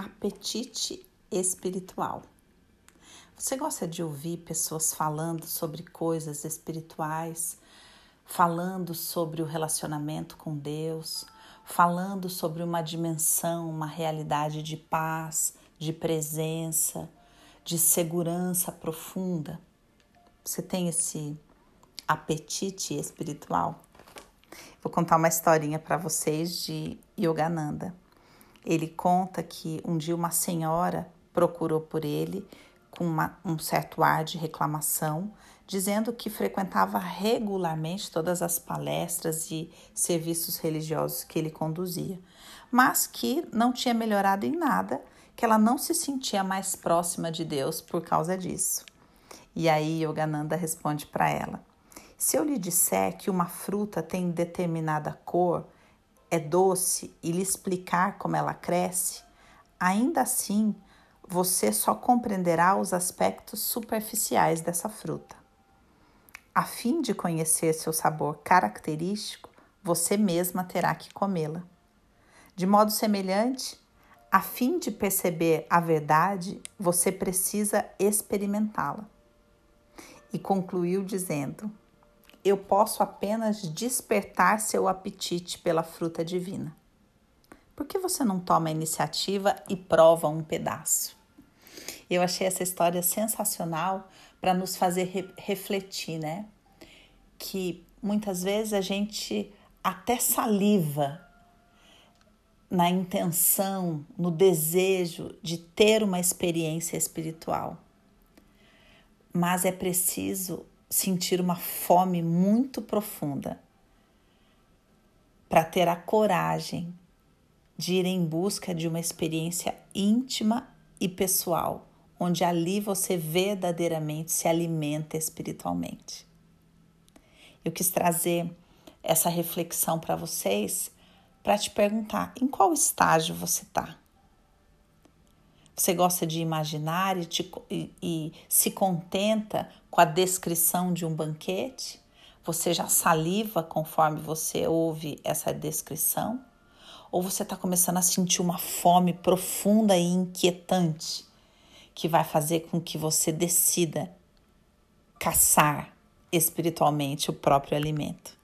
apetite espiritual. Você gosta de ouvir pessoas falando sobre coisas espirituais, falando sobre o relacionamento com Deus, falando sobre uma dimensão, uma realidade de paz, de presença, de segurança profunda? Você tem esse apetite espiritual? Vou contar uma historinha para vocês de Yogananda. Ele conta que um dia uma senhora procurou por ele com uma, um certo ar de reclamação, dizendo que frequentava regularmente todas as palestras e serviços religiosos que ele conduzia, mas que não tinha melhorado em nada, que ela não se sentia mais próxima de Deus por causa disso. E aí Yogananda responde para ela: Se eu lhe disser que uma fruta tem determinada cor, é doce e lhe explicar como ela cresce, ainda assim você só compreenderá os aspectos superficiais dessa fruta. A fim de conhecer seu sabor característico, você mesma terá que comê-la. De modo semelhante, a fim de perceber a verdade, você precisa experimentá-la. E concluiu dizendo: eu posso apenas despertar seu apetite pela fruta divina. Por que você não toma a iniciativa e prova um pedaço? Eu achei essa história sensacional para nos fazer re refletir, né? Que muitas vezes a gente até saliva na intenção, no desejo de ter uma experiência espiritual. Mas é preciso sentir uma fome muito profunda para ter a coragem de ir em busca de uma experiência íntima e pessoal, onde ali você verdadeiramente se alimenta espiritualmente. Eu quis trazer essa reflexão para vocês para te perguntar em qual estágio você está. Você gosta de imaginar e, te, e, e se contenta com a descrição de um banquete? Você já saliva conforme você ouve essa descrição? Ou você está começando a sentir uma fome profunda e inquietante que vai fazer com que você decida caçar espiritualmente o próprio alimento?